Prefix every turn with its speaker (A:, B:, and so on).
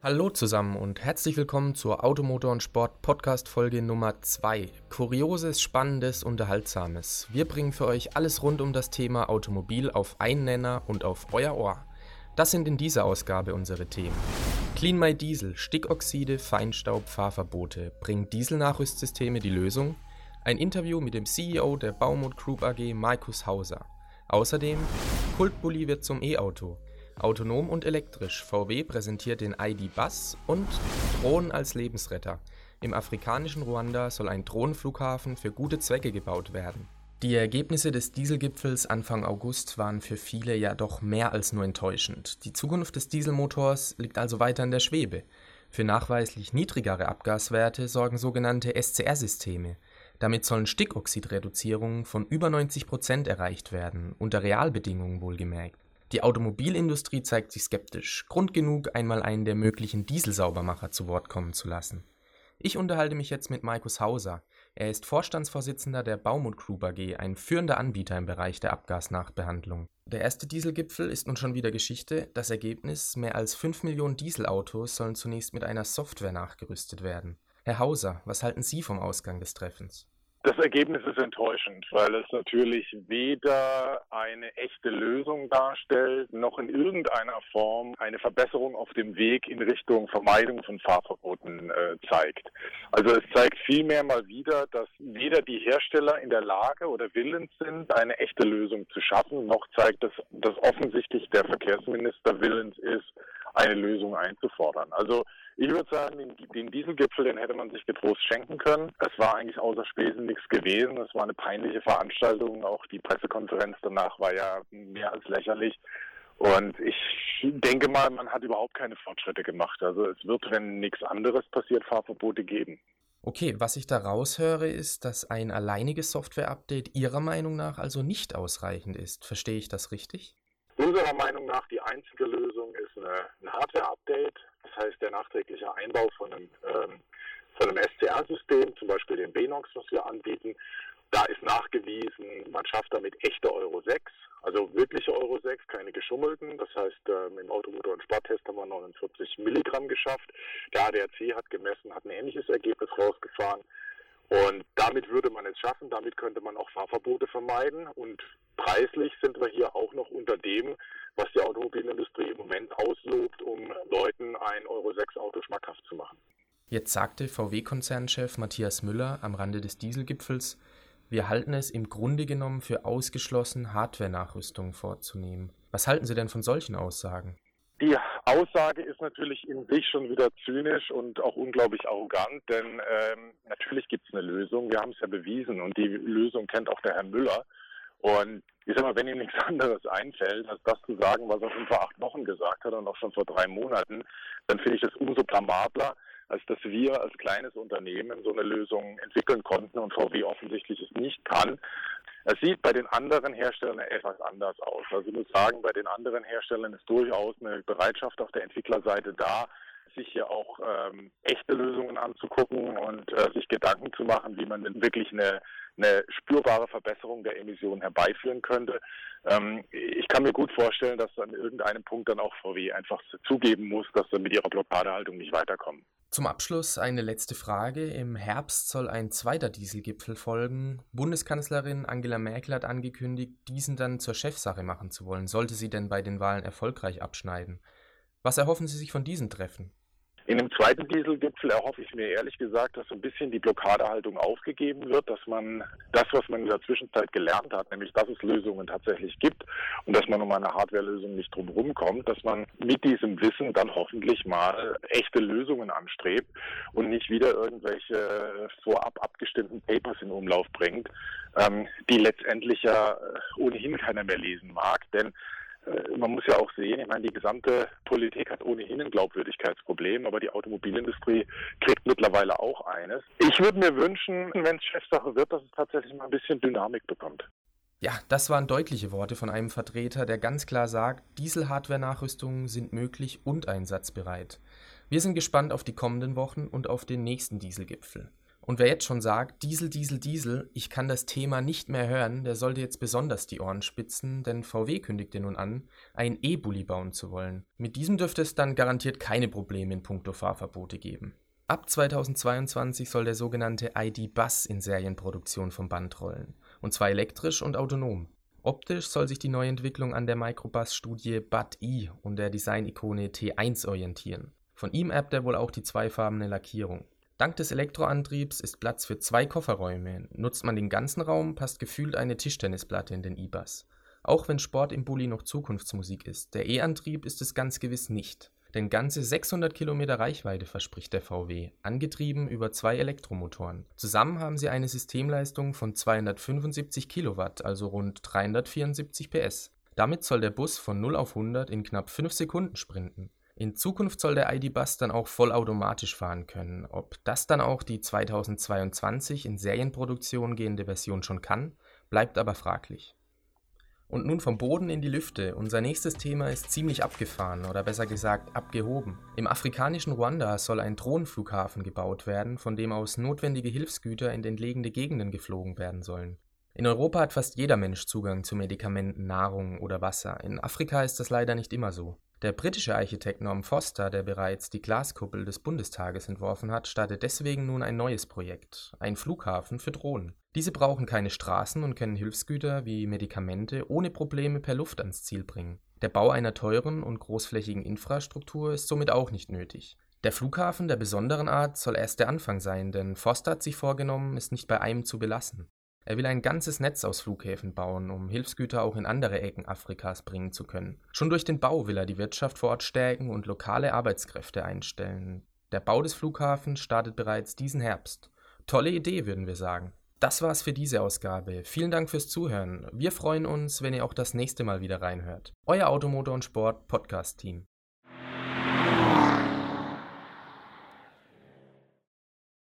A: Hallo zusammen und herzlich willkommen zur Automotor und Sport Podcast Folge Nummer 2. Kurioses, Spannendes, Unterhaltsames. Wir bringen für euch alles rund um das Thema Automobil auf einen Nenner und auf euer Ohr. Das sind in dieser Ausgabe unsere Themen. Clean My Diesel, Stickoxide, Feinstaub, Fahrverbote. Bringen Dieselnachrüstsysteme die Lösung? Ein Interview mit dem CEO der Baumut Group AG, Markus Hauser. Außerdem, Kultbully wird zum E-Auto. Autonom und elektrisch. VW präsentiert den ID.Bus und Drohnen als Lebensretter. Im afrikanischen Ruanda soll ein Drohnenflughafen für gute Zwecke gebaut werden. Die Ergebnisse des Dieselgipfels Anfang August waren für viele ja doch mehr als nur enttäuschend. Die Zukunft des Dieselmotors liegt also weiter in der Schwebe. Für nachweislich niedrigere Abgaswerte sorgen sogenannte SCR-Systeme. Damit sollen Stickoxidreduzierungen von über 90 Prozent erreicht werden, unter Realbedingungen wohlgemerkt. Die Automobilindustrie zeigt sich skeptisch, Grund genug, einmal einen der möglichen Dieselsaubermacher zu Wort kommen zu lassen. Ich unterhalte mich jetzt mit Markus Hauser. Er ist Vorstandsvorsitzender der Baumut Group AG, ein führender Anbieter im Bereich der Abgasnachbehandlung. Der erste Dieselgipfel ist nun schon wieder Geschichte. Das Ergebnis: mehr als 5 Millionen Dieselautos sollen zunächst mit einer Software nachgerüstet werden. Herr Hauser, was halten Sie vom Ausgang des Treffens?
B: Das Ergebnis ist enttäuschend, weil es natürlich weder eine echte Lösung darstellt, noch in irgendeiner Form eine Verbesserung auf dem Weg in Richtung Vermeidung von Fahrverboten äh, zeigt. Also es zeigt vielmehr mal wieder, dass weder die Hersteller in der Lage oder willens sind, eine echte Lösung zu schaffen, noch zeigt es, dass offensichtlich der Verkehrsminister willens ist, eine Lösung einzufordern. Also ich würde sagen, den, den Dieselgipfel, den hätte man sich getrost schenken können. Es war eigentlich außer Spesen nichts gewesen. Es war eine peinliche Veranstaltung. Auch die Pressekonferenz danach war ja mehr als lächerlich. Und ich denke mal, man hat überhaupt keine Fortschritte gemacht. Also es wird, wenn nichts anderes passiert, Fahrverbote geben.
A: Okay, was ich da raushöre, ist, dass ein alleiniges Software-Update Ihrer Meinung nach also nicht ausreichend ist. Verstehe ich das richtig?
B: Unserer Meinung nach die einzige Lösung ist eine, ein Hardware-Update. Das heißt, der nachträgliche Einbau von einem, ähm, von einem SCR-System, zum Beispiel dem BNOX, was wir anbieten. Da ist nachgewiesen, man schafft damit echte Euro 6, also wirkliche Euro 6, keine geschummelten. Das heißt, ähm, im Automotor- und Sporttest haben wir 49 Milligramm geschafft. Der ADAC hat gemessen, hat ein ähnliches Ergebnis rausgefahren. Und damit würde man es schaffen, damit könnte man auch Fahrverbote vermeiden. Und preislich sind wir hier auch noch unter dem, was die Automobilindustrie im Moment auslobt, um Leuten ein Euro 6 Auto schmackhaft zu machen.
A: Jetzt sagte VW-Konzernchef Matthias Müller am Rande des Dieselgipfels, wir halten es im Grunde genommen für ausgeschlossen, Hardware-Nachrüstungen vorzunehmen. Was halten Sie denn von solchen Aussagen?
B: Die Aussage ist natürlich in sich schon wieder zynisch und auch unglaublich arrogant, denn ähm, natürlich gibt es eine Lösung. Wir haben es ja bewiesen und die Lösung kennt auch der Herr Müller. Und ich sag mal, wenn ihm nichts anderes einfällt, als das zu sagen, was er schon vor acht Wochen gesagt hat und auch schon vor drei Monaten, dann finde ich das umso blamabler, als dass wir als kleines Unternehmen so eine Lösung entwickeln konnten und VW offensichtlich es nicht kann. Es sieht bei den anderen Herstellern etwas anders aus. Also ich muss sagen, bei den anderen Herstellern ist durchaus eine Bereitschaft auf der Entwicklerseite da, sich hier auch ähm, echte Lösungen anzugucken und äh, sich Gedanken zu machen, wie man denn wirklich eine, eine spürbare Verbesserung der Emissionen herbeiführen könnte. Ähm, ich kann mir gut vorstellen, dass an irgendeinem Punkt dann auch VW einfach zugeben muss, dass sie mit ihrer Blockadehaltung nicht weiterkommen.
A: Zum Abschluss eine letzte Frage. Im Herbst soll ein zweiter Dieselgipfel folgen. Bundeskanzlerin Angela Merkel hat angekündigt, diesen dann zur Chefsache machen zu wollen, sollte sie denn bei den Wahlen erfolgreich abschneiden. Was erhoffen Sie sich von diesen Treffen?
B: In dem zweiten Dieselgipfel erhoffe ich mir ehrlich gesagt, dass so ein bisschen die Blockadehaltung aufgegeben wird, dass man das, was man in der Zwischenzeit gelernt hat, nämlich dass es Lösungen tatsächlich gibt und dass man um eine Hardwarelösung nicht drumherum kommt, dass man mit diesem Wissen dann hoffentlich mal echte Lösungen anstrebt und nicht wieder irgendwelche vorab abgestimmten Papers in Umlauf bringt, ähm, die letztendlich ja ohnehin keiner mehr lesen mag. Denn man muss ja auch sehen, ich meine, die gesamte Politik hat ohnehin ein Glaubwürdigkeitsproblem, aber die Automobilindustrie kriegt mittlerweile auch eines. Ich würde mir wünschen, wenn es Chefsache wird, dass es tatsächlich mal ein bisschen Dynamik bekommt.
A: Ja, das waren deutliche Worte von einem Vertreter, der ganz klar sagt, Diesel-Hardware-Nachrüstungen sind möglich und einsatzbereit. Wir sind gespannt auf die kommenden Wochen und auf den nächsten Dieselgipfel. Und wer jetzt schon sagt, Diesel, Diesel, Diesel, ich kann das Thema nicht mehr hören, der sollte jetzt besonders die Ohren spitzen, denn VW kündigte nun an, einen E-Bulli bauen zu wollen. Mit diesem dürfte es dann garantiert keine Probleme in puncto Fahrverbote geben. Ab 2022 soll der sogenannte ID-Bus in Serienproduktion vom Band rollen, und zwar elektrisch und autonom. Optisch soll sich die neue Entwicklung an der Microbus-Studie BUD-E und der Design-Ikone T1 orientieren. Von ihm erbt er wohl auch die zweifarbene Lackierung. Dank des Elektroantriebs ist Platz für zwei Kofferräume. Nutzt man den ganzen Raum, passt gefühlt eine Tischtennisplatte in den E-Bus. Auch wenn Sport im Bulli noch Zukunftsmusik ist, der E-Antrieb ist es ganz gewiss nicht. Denn ganze 600 Kilometer Reichweite verspricht der VW, angetrieben über zwei Elektromotoren. Zusammen haben sie eine Systemleistung von 275 Kilowatt, also rund 374 PS. Damit soll der Bus von 0 auf 100 in knapp 5 Sekunden sprinten. In Zukunft soll der ID-Bus dann auch vollautomatisch fahren können. Ob das dann auch die 2022 in Serienproduktion gehende Version schon kann, bleibt aber fraglich. Und nun vom Boden in die Lüfte. Unser nächstes Thema ist ziemlich abgefahren oder besser gesagt abgehoben. Im afrikanischen Ruanda soll ein Drohnenflughafen gebaut werden, von dem aus notwendige Hilfsgüter in entlegene Gegenden geflogen werden sollen. In Europa hat fast jeder Mensch Zugang zu Medikamenten, Nahrung oder Wasser. In Afrika ist das leider nicht immer so. Der britische Architekt Norm Foster, der bereits die Glaskuppel des Bundestages entworfen hat, startet deswegen nun ein neues Projekt, ein Flughafen für Drohnen. Diese brauchen keine Straßen und können Hilfsgüter wie Medikamente ohne Probleme per Luft ans Ziel bringen. Der Bau einer teuren und großflächigen Infrastruktur ist somit auch nicht nötig. Der Flughafen der besonderen Art soll erst der Anfang sein, denn Foster hat sich vorgenommen, es nicht bei einem zu belassen. Er will ein ganzes Netz aus Flughäfen bauen, um Hilfsgüter auch in andere Ecken Afrikas bringen zu können. Schon durch den Bau will er die Wirtschaft vor Ort stärken und lokale Arbeitskräfte einstellen. Der Bau des Flughafens startet bereits diesen Herbst. Tolle Idee, würden wir sagen. Das war's für diese Ausgabe. Vielen Dank fürs Zuhören. Wir freuen uns, wenn ihr auch das nächste Mal wieder reinhört. Euer Automotor und Sport Podcast Team.